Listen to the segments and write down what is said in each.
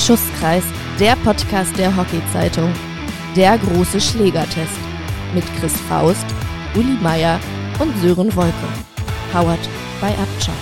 Schusskreis, der Podcast der Hockey-Zeitung. Der große Schlägertest. Mit Chris Faust, Uli Meier und Sören Wolke. Powered by Upchuck.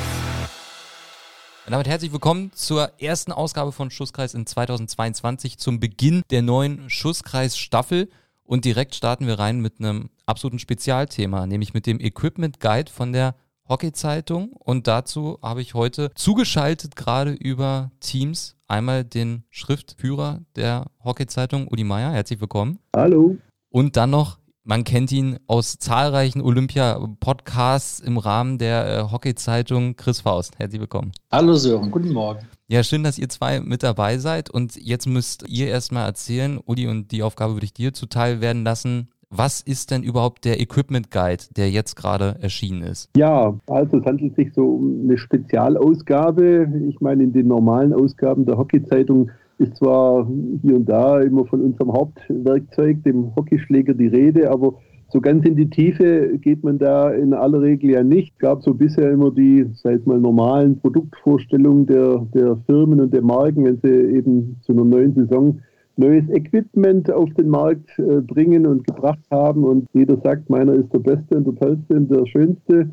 Und damit herzlich willkommen zur ersten Ausgabe von Schusskreis in 2022 zum Beginn der neuen Schusskreis-Staffel. Und direkt starten wir rein mit einem absoluten Spezialthema, nämlich mit dem Equipment Guide von der Hockey-Zeitung. Und dazu habe ich heute zugeschaltet gerade über Teams einmal den Schriftführer der Hockey-Zeitung, Udi Meier. Herzlich willkommen. Hallo. Und dann noch man kennt ihn aus zahlreichen Olympia-Podcasts im Rahmen der äh, Hockey-Zeitung. Chris Faust, herzlich willkommen. Hallo Sören, guten Morgen. Ja, schön, dass ihr zwei mit dabei seid. Und jetzt müsst ihr erstmal erzählen, Uli, und die Aufgabe würde ich dir zuteil werden lassen. Was ist denn überhaupt der Equipment Guide, der jetzt gerade erschienen ist? Ja, also es handelt sich so um eine Spezialausgabe. Ich meine, in den normalen Ausgaben der Hockey-Zeitung ist zwar hier und da immer von unserem Hauptwerkzeug, dem Hockeyschläger, die Rede, aber so ganz in die Tiefe geht man da in aller Regel ja nicht. Es gab so bisher immer die, sei es mal normalen Produktvorstellungen der, der Firmen und der Marken, wenn sie eben zu einer neuen Saison neues Equipment auf den Markt äh, bringen und gebracht haben. Und jeder sagt, meiner ist der Beste und der Tollste und der Schönste.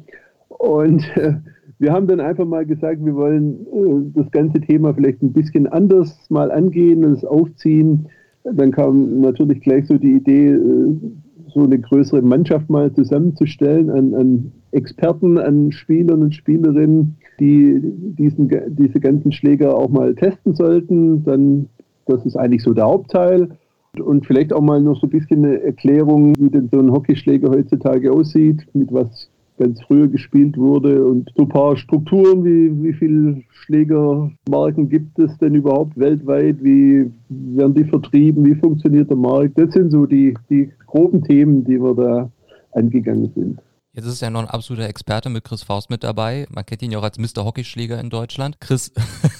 Und äh, wir haben dann einfach mal gesagt, wir wollen äh, das ganze Thema vielleicht ein bisschen anders mal angehen und es aufziehen. Dann kam natürlich gleich so die Idee, so eine größere Mannschaft mal zusammenzustellen an, an Experten, an Spielern und Spielerinnen, die diesen, diese ganzen Schläger auch mal testen sollten. Dann das ist eigentlich so der Hauptteil. Und vielleicht auch mal noch so ein bisschen eine Erklärung, wie denn so ein Hockeyschläger heutzutage aussieht, mit was ganz früher gespielt wurde und so ein paar Strukturen, wie, wie viele Schlägermarken gibt es denn überhaupt weltweit, wie werden die vertrieben, wie funktioniert der Markt. Das sind so die, die groben Themen, die wir da angegangen sind. Jetzt ist ja noch ein absoluter Experte mit Chris Faust mit dabei. Man kennt ihn ja auch als Mr. Hockeyschläger in Deutschland. Chris,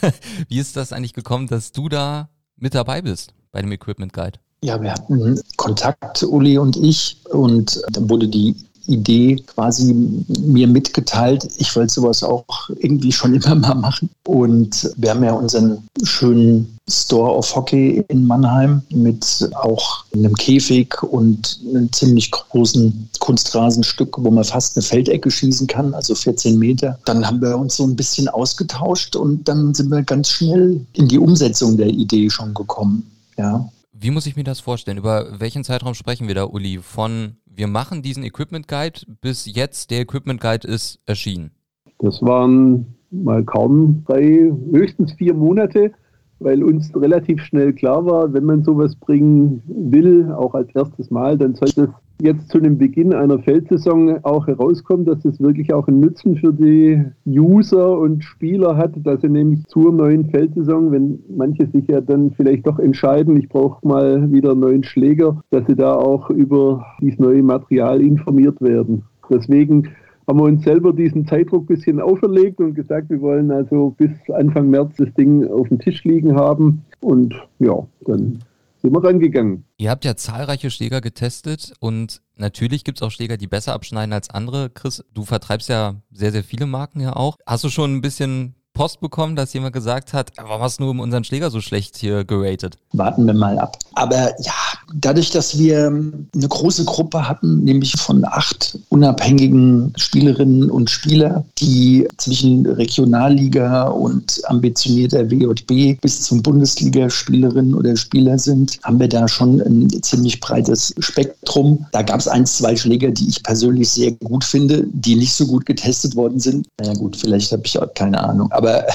wie ist das eigentlich gekommen, dass du da mit dabei bist bei dem Equipment Guide. Ja, wir hatten Kontakt, Uli und ich, und dann wurde die Idee quasi mir mitgeteilt. Ich wollte sowas auch irgendwie schon immer mal machen. Und wir haben ja unseren schönen Store of Hockey in Mannheim mit auch einem Käfig und einem ziemlich großen Kunstrasenstück, wo man fast eine Feldecke schießen kann, also 14 Meter. Dann haben wir uns so ein bisschen ausgetauscht und dann sind wir ganz schnell in die Umsetzung der Idee schon gekommen. Ja. Wie muss ich mir das vorstellen? Über welchen Zeitraum sprechen wir da, Uli? Von wir machen diesen Equipment Guide bis jetzt der Equipment Guide ist erschienen? Das waren mal kaum drei, höchstens vier Monate, weil uns relativ schnell klar war, wenn man sowas bringen will, auch als erstes Mal, dann sollte es jetzt zu dem Beginn einer Feldsaison auch herauskommt, dass es wirklich auch einen Nutzen für die User und Spieler hat, dass sie nämlich zur neuen Feldsaison, wenn manche sich ja dann vielleicht doch entscheiden, ich brauche mal wieder einen neuen Schläger, dass sie da auch über dieses neue Material informiert werden. Deswegen haben wir uns selber diesen Zeitdruck ein bisschen auferlegt und gesagt, wir wollen also bis Anfang März das Ding auf dem Tisch liegen haben. Und ja, dann sind wir rangegangen. Ihr habt ja zahlreiche Schläger getestet und natürlich gibt es auch Schläger, die besser abschneiden als andere. Chris, du vertreibst ja sehr, sehr viele Marken ja auch. Hast du schon ein bisschen Post bekommen, dass jemand gesagt hat, warum hast du unseren Schläger so schlecht hier geratet? Warten wir mal ab. Aber ja, dadurch, dass wir eine große Gruppe hatten, nämlich von acht unabhängigen Spielerinnen und Spielern, die zwischen Regionalliga und ambitionierter WJB bis zum Bundesligaspielerinnen oder Spieler sind, haben wir da schon ein ziemlich breites Spektrum. Da gab es ein, zwei Schläger, die ich persönlich sehr gut finde, die nicht so gut getestet worden sind. Na naja, gut, vielleicht habe ich auch keine Ahnung. Aber aber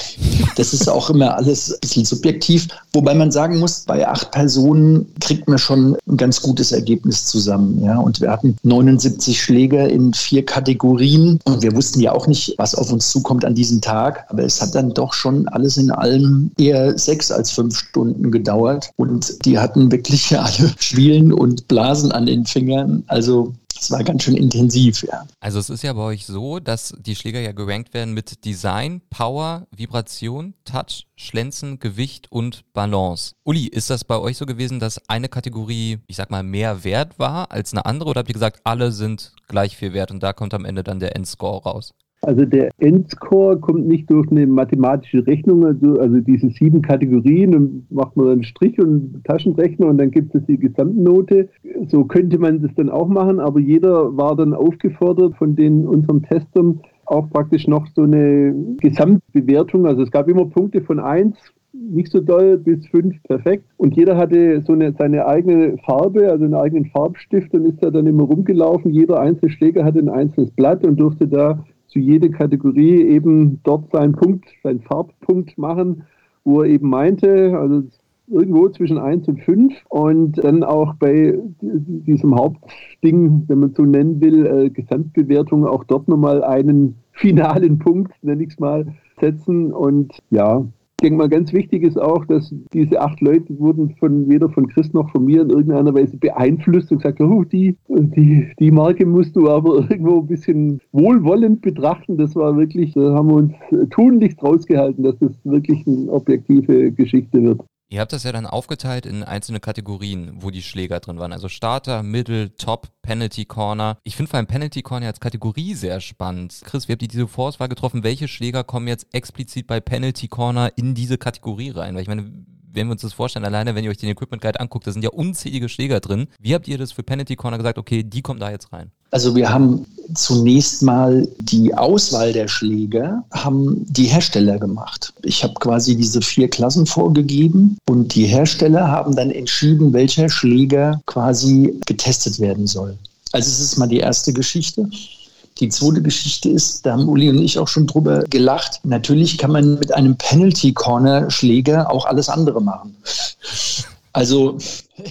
das ist auch immer alles ein bisschen subjektiv. Wobei man sagen muss, bei acht Personen kriegt man schon ein ganz gutes Ergebnis zusammen. Ja? Und wir hatten 79 Schläger in vier Kategorien und wir wussten ja auch nicht, was auf uns zukommt an diesem Tag. Aber es hat dann doch schon alles in allem eher sechs als fünf Stunden gedauert. Und die hatten wirklich alle Schwielen und Blasen an den Fingern. Also das war ganz schön intensiv, ja. Also es ist ja bei euch so, dass die Schläger ja gerankt werden mit Design, Power, Vibration, Touch, Schlenzen, Gewicht und Balance. Uli, ist das bei euch so gewesen, dass eine Kategorie, ich sag mal, mehr wert war als eine andere oder habt ihr gesagt, alle sind gleich viel wert und da kommt am Ende dann der Endscore raus? Also der Endscore kommt nicht durch eine mathematische Rechnung, also, also diese sieben Kategorien und macht man einen Strich und Taschenrechner und dann gibt es die Gesamtnote. So könnte man das dann auch machen, aber jeder war dann aufgefordert von den unseren Testern auch praktisch noch so eine Gesamtbewertung. Also es gab immer Punkte von 1, nicht so doll, bis 5 perfekt. Und jeder hatte so eine, seine eigene Farbe, also einen eigenen Farbstift und ist da dann immer rumgelaufen. Jeder einzelne Schläger hatte ein einzelnes Blatt und durfte da zu jeder Kategorie eben dort seinen Punkt, seinen Farbpunkt machen, wo er eben meinte, also irgendwo zwischen 1 und 5 und dann auch bei diesem Hauptding, wenn man so nennen will, äh, Gesamtbewertung auch dort nochmal einen finalen Punkt, nenne ich es mal, setzen. Und ja, ich denke mal, ganz wichtig ist auch, dass diese acht Leute wurden von weder von Chris noch von mir in irgendeiner Weise beeinflusst und gesagt, oh, die, die, die Marke musst du aber irgendwo ein bisschen wohlwollend betrachten. Das war wirklich, da haben wir uns tunlichst rausgehalten, dass das wirklich eine objektive Geschichte wird. Ihr habt das ja dann aufgeteilt in einzelne Kategorien, wo die Schläger drin waren. Also Starter, Middle, Top, Penalty Corner. Ich finde vor allem Penalty Corner als Kategorie sehr spannend. Chris, wie habt ihr diese Vorauswahl getroffen? Welche Schläger kommen jetzt explizit bei Penalty Corner in diese Kategorie rein? Weil ich meine, wenn wir uns das vorstellen, alleine wenn ihr euch den Equipment Guide anguckt, da sind ja unzählige Schläger drin. Wie habt ihr das für Penalty Corner gesagt, okay, die kommen da jetzt rein? Also wir haben zunächst mal die Auswahl der Schläger, haben die Hersteller gemacht. Ich habe quasi diese vier Klassen vorgegeben und die Hersteller haben dann entschieden, welcher Schläger quasi getestet werden soll. Also es ist mal die erste Geschichte. Die zweite Geschichte ist, da haben Uli und ich auch schon drüber gelacht. Natürlich kann man mit einem Penalty Corner Schläger auch alles andere machen. Also.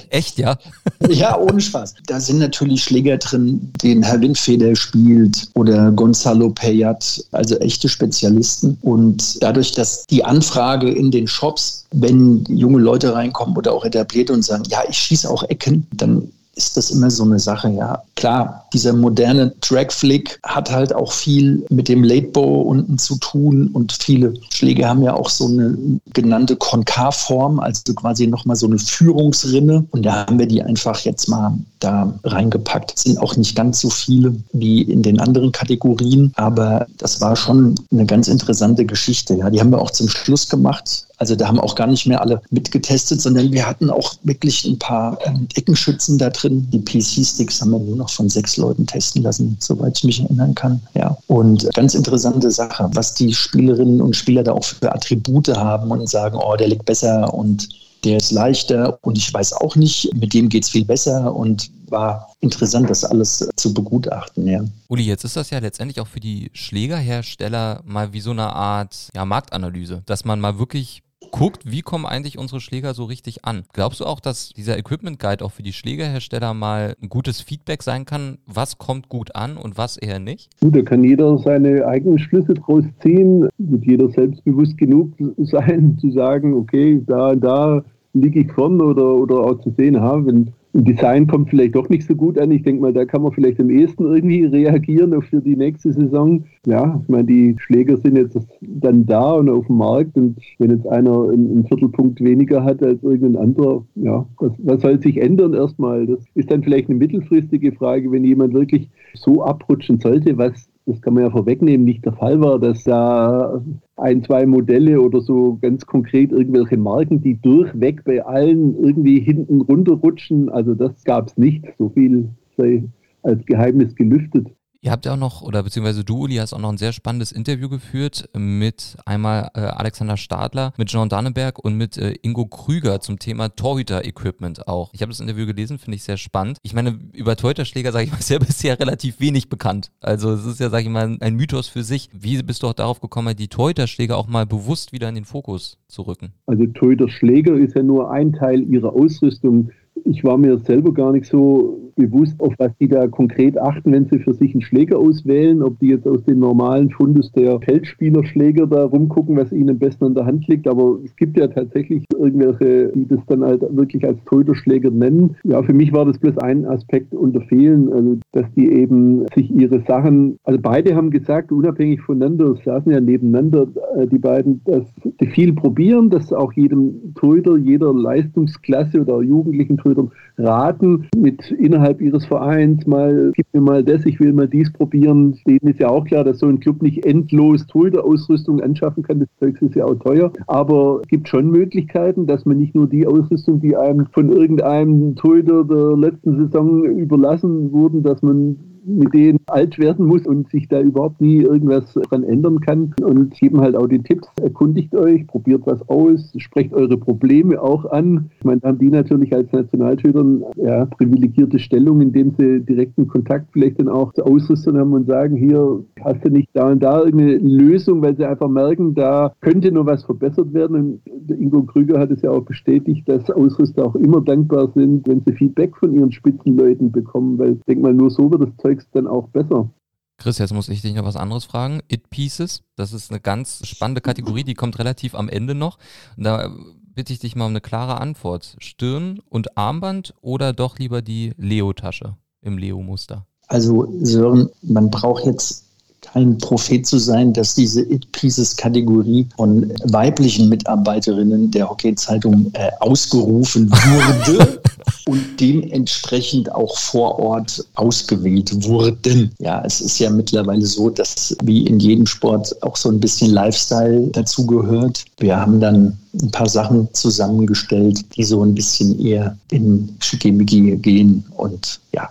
Echt, ja? ja, ohne Spaß. Da sind natürlich Schläger drin, den Herr Windfeder spielt oder Gonzalo Payat, also echte Spezialisten. Und dadurch, dass die Anfrage in den Shops, wenn junge Leute reinkommen oder auch etabliert und sagen, ja, ich schieße auch Ecken, dann ist das immer so eine Sache, ja. Klar, dieser moderne Dragflick hat halt auch viel mit dem Latebow unten zu tun und viele Schläge haben ja auch so eine genannte Konkavform, also quasi nochmal so eine Führungsrinne und da haben wir die einfach jetzt mal da reingepackt. Es sind auch nicht ganz so viele wie in den anderen Kategorien, aber das war schon eine ganz interessante Geschichte. Ja, die haben wir auch zum Schluss gemacht. Also da haben auch gar nicht mehr alle mitgetestet, sondern wir hatten auch wirklich ein paar ähm, Eckenschützen da drin. Die PC-Sticks haben wir nur noch von sechs Leuten testen lassen, soweit ich mich erinnern kann. Ja. Und ganz interessante Sache, was die Spielerinnen und Spieler da auch für Attribute haben und sagen, oh, der liegt besser und der ist leichter und ich weiß auch nicht, mit dem geht es viel besser und war interessant, das alles zu begutachten. Ja. Uli, jetzt ist das ja letztendlich auch für die Schlägerhersteller mal wie so eine Art ja, Marktanalyse, dass man mal wirklich guckt, wie kommen eigentlich unsere Schläger so richtig an. Glaubst du auch, dass dieser Equipment Guide auch für die Schlägerhersteller mal ein gutes Feedback sein kann, was kommt gut an und was eher nicht? Gut, da kann jeder seine eigenen Schlüsse draus ziehen, wird jeder selbstbewusst genug sein, zu sagen, okay, da, da liege ich vorne oder, oder auch zu sehen, ha, wenn Design kommt vielleicht doch nicht so gut an. Ich denke mal, da kann man vielleicht am ehesten irgendwie reagieren auf für die nächste Saison. Ja, ich meine, die Schläger sind jetzt dann da und auf dem Markt und wenn jetzt einer einen, Viertelpunkt weniger hat als irgendein anderer, ja, was, was soll sich ändern erstmal? Das ist dann vielleicht eine mittelfristige Frage, wenn jemand wirklich so abrutschen sollte, was das kann man ja vorwegnehmen, nicht der Fall war, dass da ein, zwei Modelle oder so ganz konkret irgendwelche Marken, die durchweg bei allen irgendwie hinten runterrutschen. Also das gab es nicht. So viel sei als Geheimnis gelüftet. Ihr habt ja auch noch, oder beziehungsweise du, Uli, hast auch noch ein sehr spannendes Interview geführt mit einmal äh, Alexander Stadler, mit Jean Danneberg und mit äh, Ingo Krüger zum Thema Torhüter-Equipment auch. Ich habe das Interview gelesen, finde ich sehr spannend. Ich meine, über Torhüterschläger, sage ich mal, ist ja bisher relativ wenig bekannt. Also es ist ja, sage ich mal, ein Mythos für sich. Wie bist du auch darauf gekommen, die Torhüterschläger auch mal bewusst wieder in den Fokus zu rücken? Also Torhüterschläger ist ja nur ein Teil ihrer Ausrüstung. Ich war mir selber gar nicht so bewusst, auf was die da konkret achten, wenn sie für sich einen Schläger auswählen, ob die jetzt aus dem normalen Fundus der Feldspielerschläger da rumgucken, was ihnen am besten an der Hand liegt. Aber es gibt ja tatsächlich irgendwelche, die das dann halt wirklich als Torhüterschläger nennen. Ja, für mich war das bloß ein Aspekt unter vielen, also dass die eben sich ihre Sachen, also beide haben gesagt, unabhängig voneinander, saßen ja nebeneinander, äh, die beiden, dass die viel probieren, dass auch jedem Torhüter jeder Leistungsklasse oder jugendlichen Torhüter raten, mit innerhalb ihres Vereins mal, gib mir mal das, ich will mal dies probieren. Denen ist ja auch klar, dass so ein Club nicht endlos Torhüterausrüstung anschaffen kann. Das Zeug ist ja auch teuer. Aber es gibt schon Möglichkeiten, dass man nicht nur die Ausrüstung, die einem von irgendeinem Torhüter der letzten Saison überlassen wurden, dass man mit denen alt werden muss und sich da überhaupt nie irgendwas dran ändern kann. Und geben halt auch die Tipps, erkundigt euch, probiert was aus, sprecht eure Probleme auch an. Ich meine, haben die natürlich als Nationalschüler ja, privilegierte Stellung, indem sie direkten Kontakt vielleicht dann auch zu Ausrüstern haben und sagen, hier hast du nicht da und da irgendeine Lösung, weil sie einfach merken, da könnte noch was verbessert werden. Und Ingo Krüger hat es ja auch bestätigt, dass Ausrüster auch immer dankbar sind, wenn sie Feedback von ihren Spitzenleuten bekommen, weil ich denke mal, nur so wird das Zeug Kontext dann auch besser. Chris, jetzt muss ich dich noch was anderes fragen. It Pieces, das ist eine ganz spannende Kategorie, die kommt relativ am Ende noch. Da bitte ich dich mal um eine klare Antwort. Stirn und Armband oder doch lieber die Leo-Tasche im Leo-Muster? Also Sören, man braucht jetzt kein Prophet zu sein, dass diese It-Pieces-Kategorie von weiblichen Mitarbeiterinnen der Hockey-Zeitung äh, ausgerufen wurde und dementsprechend auch vor Ort ausgewählt wurden. Ja, es ist ja mittlerweile so, dass wie in jedem Sport auch so ein bisschen Lifestyle dazugehört. Wir haben dann ein paar Sachen zusammengestellt, die so ein bisschen eher in Schickimicki gehen und ja,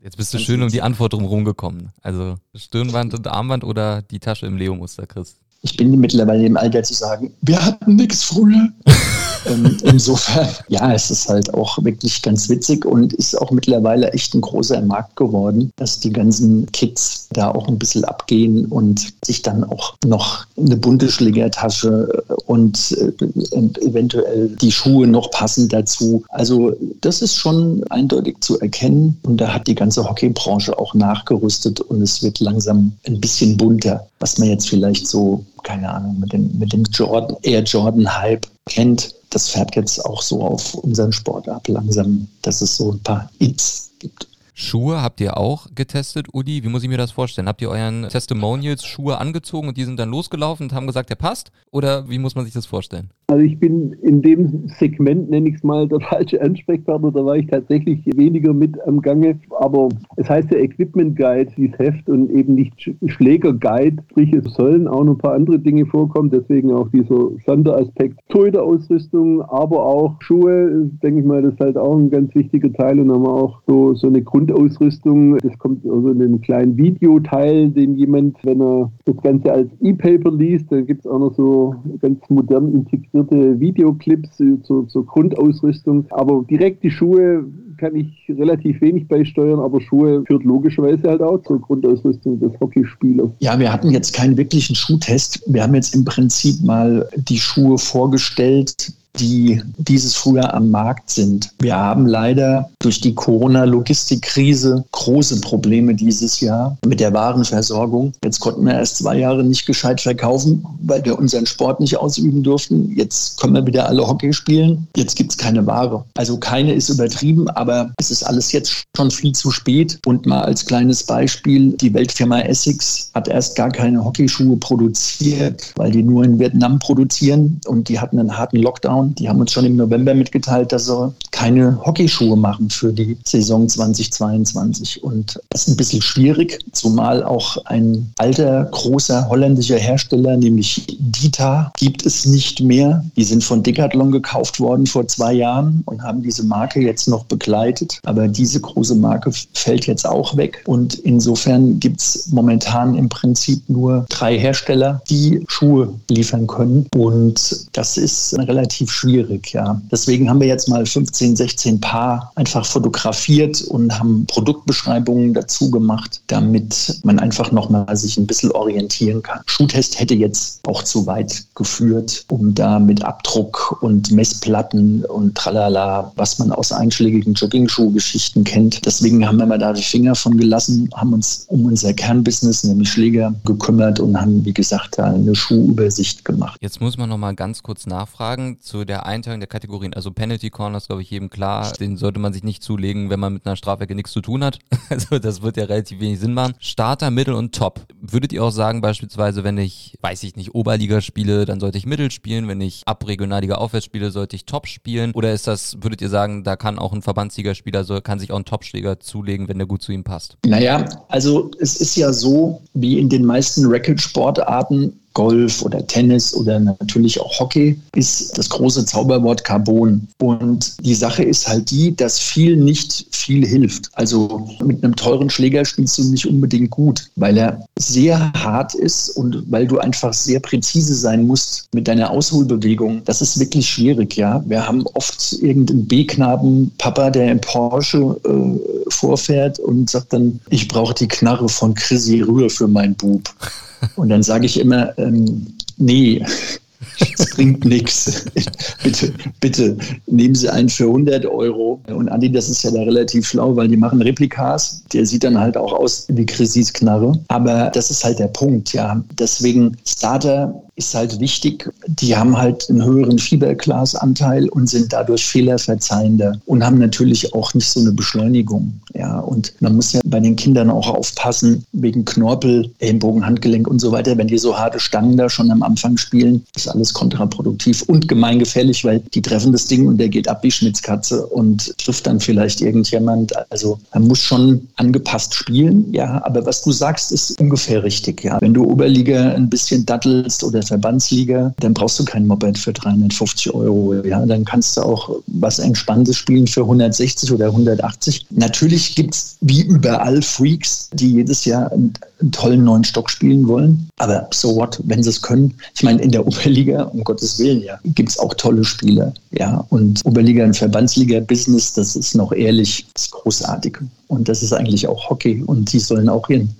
Jetzt bist du schön um die Antwort drumherum gekommen. Also Stirnband und Armband oder die Tasche im Leo-Muster, Chris? Ich bin mittlerweile im Alter zu sagen, wir hatten nichts früher. Ähm, insofern, ja, es ist halt auch wirklich ganz witzig und ist auch mittlerweile echt ein großer Markt geworden, dass die ganzen Kids da auch ein bisschen abgehen und sich dann auch noch eine bunte Schlägertasche und äh, eventuell die Schuhe noch passend dazu. Also das ist schon eindeutig zu erkennen und da hat die ganze Hockeybranche auch nachgerüstet und es wird langsam ein bisschen bunter, was man jetzt vielleicht so keine Ahnung, mit dem, mit dem Jordan, Air Jordan Hype kennt das fährt jetzt auch so auf unseren Sport ab, langsam, dass es so ein paar Its gibt. Schuhe habt ihr auch getestet, Udi? Wie muss ich mir das vorstellen? Habt ihr euren Testimonials Schuhe angezogen und die sind dann losgelaufen und haben gesagt, der passt? Oder wie muss man sich das vorstellen? Also ich bin in dem Segment, nenne ich es mal, der falsche Ansprechpartner. Da war ich tatsächlich weniger mit am Gange. Aber es heißt ja Equipment Guide, dieses Heft und eben nicht Schläger Guide. Sprich, es sollen auch noch ein paar andere Dinge vorkommen. Deswegen auch dieser Sonderaspekt Torhüter-Ausrüstung, aber auch Schuhe. Denke ich mal, das ist halt auch ein ganz wichtiger Teil. Und haben wir auch so, so eine Grundausrüstung. Das kommt also in einem kleinen Videoteil, den jemand, wenn er das Ganze als E-Paper liest, dann gibt es auch noch so ganz modern integriert integrierte Videoclips zur, zur Grundausrüstung. Aber direkt die Schuhe kann ich relativ wenig beisteuern, aber Schuhe führt logischerweise halt auch zur Grundausrüstung des Hockeyspielers. Ja, wir hatten jetzt keinen wirklichen Schuhtest. Wir haben jetzt im Prinzip mal die Schuhe vorgestellt, die dieses Frühjahr am Markt sind. Wir haben leider durch die Corona-Logistikkrise große Probleme dieses Jahr mit der Warenversorgung. Jetzt konnten wir erst zwei Jahre nicht gescheit verkaufen, weil wir unseren Sport nicht ausüben durften. Jetzt können wir wieder alle Hockey spielen. Jetzt gibt es keine Ware. Also keine ist übertrieben, aber es ist alles jetzt schon viel zu spät. Und mal als kleines Beispiel, die Weltfirma Essex hat erst gar keine Hockeyschuhe produziert, weil die nur in Vietnam produzieren und die hatten einen harten Lockdown die haben uns schon im November mitgeteilt, dass sie keine Hockeyschuhe machen für die Saison 2022. Und das ist ein bisschen schwierig, zumal auch ein alter, großer holländischer Hersteller, nämlich Dita, gibt es nicht mehr. Die sind von Decathlon gekauft worden vor zwei Jahren und haben diese Marke jetzt noch begleitet. Aber diese große Marke fällt jetzt auch weg. Und insofern gibt es momentan im Prinzip nur drei Hersteller, die Schuhe liefern können. Und das ist relativ schwierig, ja. Deswegen haben wir jetzt mal 15, 16 Paar einfach fotografiert und haben Produktbeschreibungen dazu gemacht, damit man einfach nochmal sich ein bisschen orientieren kann. Schuhtest hätte jetzt auch zu weit geführt, um da mit Abdruck und Messplatten und tralala, was man aus einschlägigen Jogging-Schuhgeschichten kennt. Deswegen haben wir mal da die Finger von gelassen, haben uns um unser Kernbusiness, nämlich Schläger, gekümmert und haben, wie gesagt, da eine Schuhübersicht gemacht. Jetzt muss man nochmal ganz kurz nachfragen zu der Einteilung der Kategorien. Also Penalty Corner ist, glaube ich, jedem klar, den sollte man sich nicht zulegen, wenn man mit einer Strafwerke nichts zu tun hat. Also das wird ja relativ wenig Sinn machen. Starter, Mittel und Top. Würdet ihr auch sagen, beispielsweise, wenn ich, weiß ich nicht, Oberliga spiele, dann sollte ich Mittel spielen. Wenn ich ab Regionalliga aufwärts spiele, sollte ich Top spielen. Oder ist das, würdet ihr sagen, da kann auch ein Verbandsligaspieler, so kann sich auch ein Topschläger zulegen, wenn der gut zu ihm passt? Naja, also es ist ja so, wie in den meisten Racket-Sportarten, Golf oder Tennis oder natürlich auch Hockey, ist das große Zauberwort Carbon. Und die Sache ist halt die, dass viel nicht viel hilft. Also mit einem teuren Schläger spielst du nicht unbedingt gut, weil er sehr hart ist und weil du einfach sehr präzise sein musst mit deiner Ausholbewegung. Das ist wirklich schwierig, ja. Wir haben oft irgendeinen B-Knaben, Papa, der im Porsche äh, vorfährt und sagt dann, ich brauche die Knarre von Chrissy Rühr für meinen Bub. Und dann sage ich immer, ähm, nee, das bringt nichts. Bitte, bitte nehmen Sie einen für 100 Euro. Und Andi, das ist ja da relativ schlau, weil die machen Replikas. Der sieht dann halt auch aus wie Chrissys Knarre. Aber das ist halt der Punkt, ja. Deswegen Starter ist halt wichtig. Die haben halt einen höheren Fieberglasanteil und sind dadurch fehlerverzeihender und haben natürlich auch nicht so eine Beschleunigung. Ja, und man muss ja bei den Kindern auch aufpassen, wegen Knorpel, Ellenbogen, Handgelenk und so weiter. Wenn die so harte Stangen da schon am Anfang spielen, ist alles kontraproduktiv und gemeingefährlich, weil die treffen das Ding und der geht ab wie Schmitzkatze und trifft dann vielleicht irgendjemand. Also man muss schon angepasst spielen, ja. Aber was du sagst, ist ungefähr richtig, ja. Wenn du Oberliga ein bisschen dattelst oder Verbandsliga, dann brauchst du kein Moped für 350 Euro. Ja, dann kannst du auch was Entspanntes spielen für 160 oder 180. Natürlich gibt es wie überall Freaks, die jedes Jahr einen, tollen neuen Stock spielen wollen. Aber so what, wenn sie es können. Ich meine, in der Oberliga, um Gottes Willen, ja, gibt es auch tolle Spieler. Ja, und Oberliga und Verbandsliga-Business, das ist noch ehrlich, das ist großartig. Und das ist eigentlich auch Hockey. Und die sollen auch ihren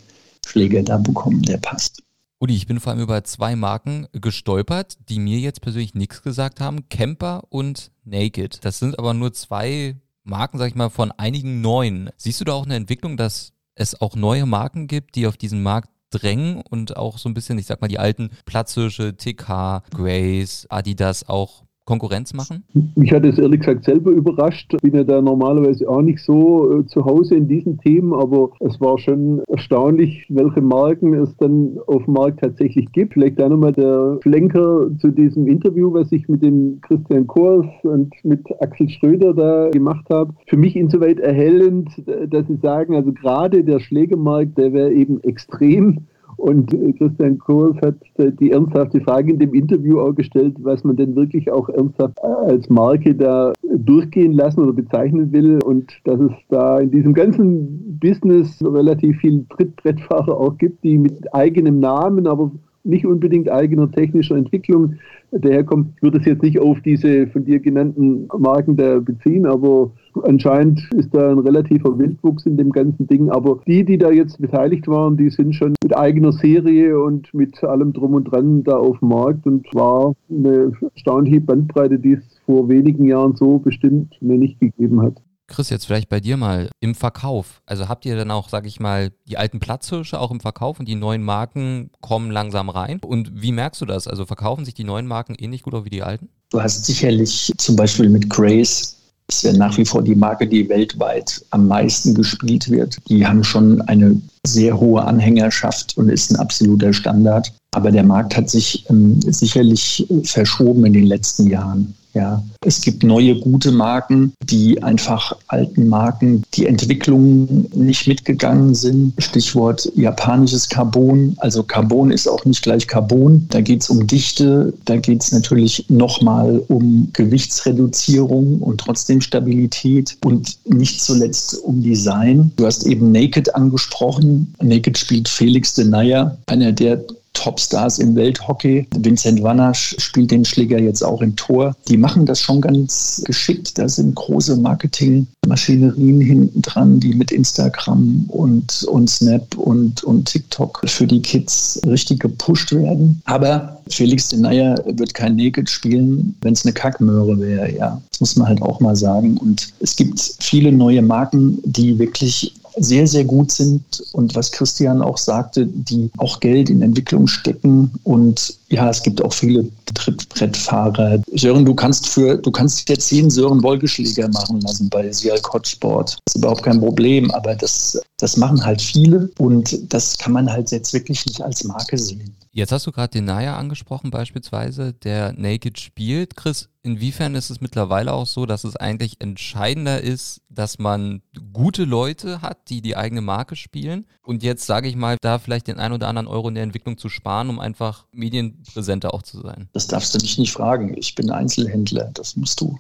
Schläger da bekommen, der passt. Uli, ich bin vor allem über zwei Marken gestolpert, die mir jetzt persönlich nichts gesagt haben. Camper und Naked. Das sind aber nur zwei Marken, sag ich mal, von einigen neuen. Siehst du da auch eine Entwicklung, dass es auch neue Marken gibt, die auf diesen Markt drängen und auch so ein bisschen, ich sag mal, die alten Platzhirsche, TK, Grace, Adidas auch Konkurrenz machen? Mich hat es ehrlich gesagt selber überrascht. Ich bin ja da normalerweise auch nicht so äh, zu Hause in diesen Themen, aber es war schon erstaunlich, welche Marken es dann auf dem Markt tatsächlich gibt. Vielleicht auch nochmal der Flenker zu diesem Interview, was ich mit dem Christian Kors und mit Axel Schröder da gemacht habe. Für mich insoweit erhellend, dass sie sagen, also gerade der Schlägermarkt, der wäre eben extrem und äh, Christian Kurs hat äh, die ernsthafte Frage in dem Interview auch gestellt, was man denn wirklich auch ernsthaft als Marke da durchgehen lassen oder bezeichnen will. Und dass es da in diesem ganzen Business relativ viele Trittbrettfahrer auch gibt, die mit eigenem Namen, aber nicht unbedingt eigener technischer Entwicklung daherkommt. Ich würde es jetzt nicht auf diese von dir genannten Marken da beziehen, aber anscheinend ist da ein relativer Wildwuchs in dem ganzen Ding. Aber die, die da jetzt beteiligt waren, die sind schon mit eigener Serie und mit allem drum und dran da auf dem Markt und war eine erstaunliche Bandbreite, die es vor wenigen Jahren so bestimmt mir nicht gegeben hat. Chris, jetzt vielleicht bei dir mal im Verkauf. Also habt ihr dann auch, sag ich mal, die alten Platzhirsche auch im Verkauf und die neuen Marken kommen langsam rein? Und wie merkst du das? Also verkaufen sich die neuen Marken ähnlich gut auch wie die alten? Du hast sicherlich zum Beispiel mit Grace ist ja nach wie vor die Marke, die weltweit am meisten gespielt wird. Die haben schon eine sehr hohe Anhängerschaft und ist ein absoluter Standard. Aber der Markt hat sich ähm, sicherlich verschoben in den letzten Jahren. Ja, es gibt neue gute Marken, die einfach alten Marken, die Entwicklungen nicht mitgegangen sind. Stichwort japanisches Carbon. Also Carbon ist auch nicht gleich Carbon. Da geht es um Dichte, da geht es natürlich nochmal um Gewichtsreduzierung und trotzdem Stabilität und nicht zuletzt um Design. Du hast eben Naked angesprochen. Naked spielt Felix de Nayer, einer der Topstars im Welthockey. Vincent Wanasch spielt den Schläger jetzt auch im Tor. Die machen das schon ganz geschickt. Da sind große Marketingmaschinerien hinten dran, die mit Instagram und, und Snap und, und TikTok für die Kids richtig gepusht werden. Aber Felix de Nayer wird kein Naked spielen, wenn es eine Kackmöhre wäre, ja. Das muss man halt auch mal sagen. Und es gibt viele neue Marken, die wirklich sehr, sehr gut sind und was Christian auch sagte, die auch Geld in Entwicklung stecken und ja, es gibt auch viele Trittbrettfahrer. Sören, du kannst für, du kannst jetzt jeden Sören Wolkeschläger machen lassen bei Sial Sport. Das ist überhaupt kein Problem, aber das, das machen halt viele und das kann man halt jetzt wirklich nicht als Marke sehen. Jetzt hast du gerade den Naya angesprochen beispielsweise, der Naked spielt. Chris, inwiefern ist es mittlerweile auch so, dass es eigentlich entscheidender ist, dass man gute Leute hat, die die eigene Marke spielen und jetzt sage ich mal, da vielleicht den ein oder anderen Euro in der Entwicklung zu sparen, um einfach medienpräsenter auch zu sein? Das darfst du mich nicht fragen. Ich bin Einzelhändler. Das musst du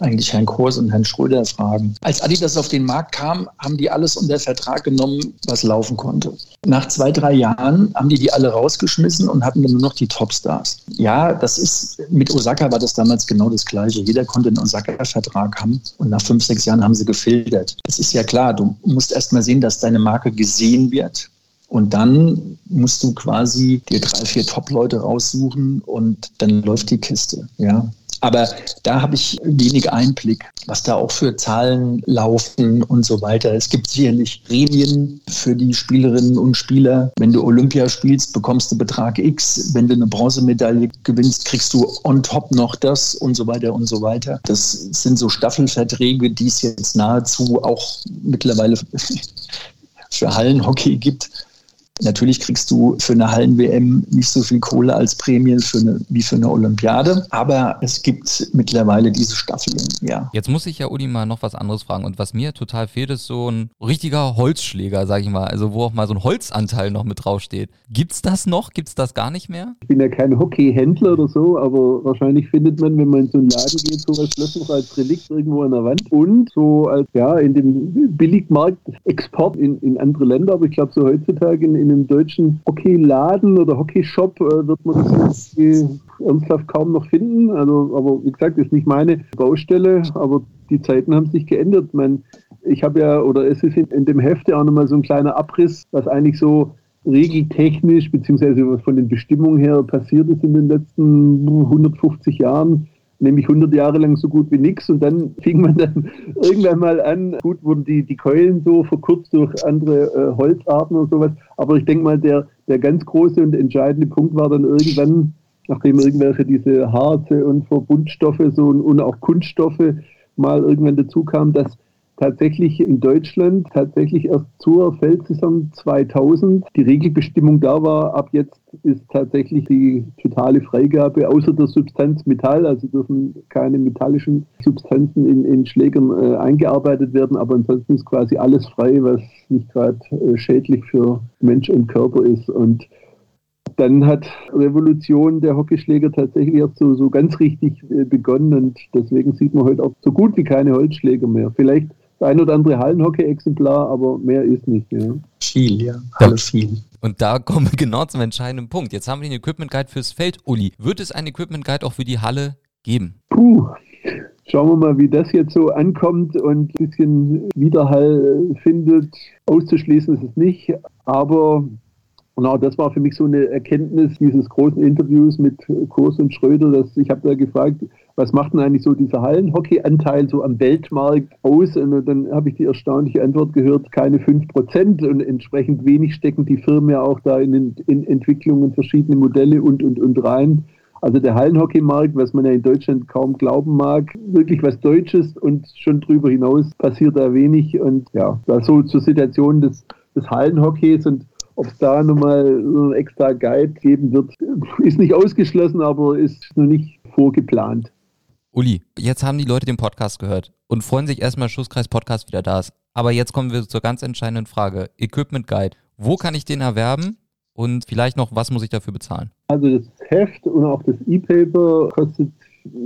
eigentlich Herrn Kurs und Herrn Schröder fragen. Als Adidas auf den Markt kam, haben die alles unter Vertrag genommen, was laufen konnte. Nach zwei, drei Jahren haben die die alle rausgeschmissen und hatten dann nur noch die Topstars. Ja, das ist, mit Osaka war das damals genau das Gleiche. Jeder konnte einen Osaka-Vertrag haben und nach fünf, sechs Jahren haben sie gefiltert. Das ist ja klar, du musst erst mal sehen, dass deine Marke gesehen wird. Und dann musst du quasi dir drei, vier Top-Leute raussuchen und dann läuft die Kiste. Ja, aber da habe ich wenig Einblick, was da auch für Zahlen laufen und so weiter. Es gibt sicherlich Gremien für die Spielerinnen und Spieler. Wenn du Olympia spielst, bekommst du Betrag X. Wenn du eine Bronzemedaille gewinnst, kriegst du on top noch das und so weiter und so weiter. Das sind so Staffelverträge, die es jetzt nahezu auch mittlerweile für Hallenhockey gibt. Natürlich kriegst du für eine Hallen-WM nicht so viel Kohle als Prämie für eine, wie für eine Olympiade, aber es gibt mittlerweile diese Staffelung, ja. Jetzt muss ich ja Uli mal noch was anderes fragen und was mir total fehlt, ist so ein richtiger Holzschläger, sag ich mal, also wo auch mal so ein Holzanteil noch mit draufsteht. Gibt's das noch? Gibt's das gar nicht mehr? Ich bin ja kein Hockeyhändler oder so, aber wahrscheinlich findet man, wenn man in so einen Laden geht, sowas noch als Relikt irgendwo an der Wand und so als, ja, in dem Billigmarkt Export in, in andere Länder, aber ich glaube so heutzutage in, in in einem deutschen Hockeyladen oder Hockeyshop äh, wird man das ernsthaft kaum noch finden. Also, aber wie gesagt, ist nicht meine Baustelle, aber die Zeiten haben sich geändert. Man, ich habe ja, oder es ist in, in dem Hefte auch nochmal so ein kleiner Abriss, was eigentlich so regeltechnisch beziehungsweise was von den Bestimmungen her passiert ist in den letzten 150 Jahren nämlich 100 Jahre lang so gut wie nichts und dann fing man dann irgendwann mal an, gut wurden die, die Keulen so verkürzt durch andere äh, Holzarten und sowas, aber ich denke mal, der, der ganz große und entscheidende Punkt war dann irgendwann, nachdem irgendwelche diese Harze und Verbundstoffe so und, und auch Kunststoffe mal irgendwann dazu kamen, dass tatsächlich in Deutschland tatsächlich erst zur Feldsaison 2000 die Regelbestimmung da war. Ab jetzt ist tatsächlich die totale Freigabe außer der Substanz Metall, also dürfen keine metallischen Substanzen in, in Schlägern äh, eingearbeitet werden, aber ansonsten ist quasi alles frei, was nicht gerade äh, schädlich für Mensch und Körper ist. Und dann hat Revolution der Hockeyschläger tatsächlich erst so, so ganz richtig äh, begonnen und deswegen sieht man heute auch so gut wie keine Holzschläger mehr. Vielleicht das ein oder andere Hallenhockey-Exemplar, aber mehr ist nicht. Ja. Viel, ja. Alle viel. Und da kommen wir genau zum entscheidenden Punkt. Jetzt haben wir den Equipment Guide fürs Feld, Uli. Wird es einen Equipment Guide auch für die Halle geben? Puh. Schauen wir mal, wie das jetzt so ankommt und ein bisschen Widerhall findet. Auszuschließen ist es nicht, aber Genau, das war für mich so eine Erkenntnis dieses großen Interviews mit Kurs und Schröder, dass ich habe da gefragt, was macht denn eigentlich so dieser Hallenhockey-Anteil so am Weltmarkt aus? Und dann habe ich die erstaunliche Antwort gehört, keine 5% und entsprechend wenig stecken die Firmen ja auch da in, in Entwicklungen verschiedene Modelle und, und, und rein. Also der Hallenhockeymarkt, was man ja in Deutschland kaum glauben mag, wirklich was Deutsches und schon drüber hinaus passiert da wenig. Und ja, da so zur Situation des, des Hallenhockeys und ob es da nochmal einen extra Guide geben wird, ist nicht ausgeschlossen, aber ist noch nicht vorgeplant. Uli, jetzt haben die Leute den Podcast gehört und freuen sich erstmal, Schusskreis Podcast wieder da ist. Aber jetzt kommen wir zur ganz entscheidenden Frage. Equipment Guide. Wo kann ich den erwerben? Und vielleicht noch, was muss ich dafür bezahlen? Also das Heft und auch das E-Paper kostet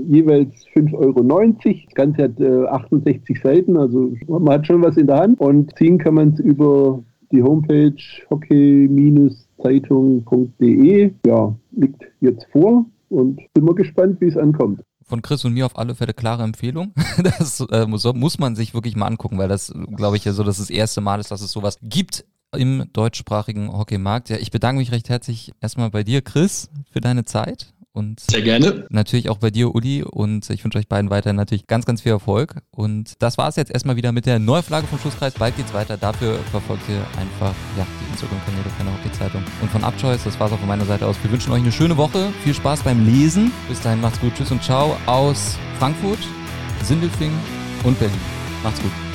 jeweils 5,90 Euro. Das Ganze hat äh, 68 Seiten, also man hat schon was in der Hand. Und ziehen kann man es über die Homepage hockey-zeitung.de. Ja, liegt jetzt vor und bin mal gespannt, wie es ankommt von Chris und mir auf alle Fälle klare Empfehlung. Das äh, muss, muss, man sich wirklich mal angucken, weil das, glaube ich, ja so, dass das erste Mal ist, dass es sowas gibt im deutschsprachigen Hockeymarkt. Ja, ich bedanke mich recht herzlich erstmal bei dir, Chris, für deine Zeit und Sehr gerne. natürlich auch bei dir, Uli. Und ich wünsche euch beiden weiter natürlich ganz, ganz viel Erfolg. Und das war es jetzt erstmal wieder mit der Neuauflage vom Schusskreis. Bald geht's weiter. Dafür verfolgt ihr einfach ja, die Instagram-Kanäle von der Hockey-Zeitung und von Upchoice. Das war's auch von meiner Seite aus. Wir wünschen euch eine schöne Woche. Viel Spaß beim Lesen. Bis dahin macht's gut. Tschüss und ciao aus Frankfurt, Sindelfingen und Berlin. Macht's gut.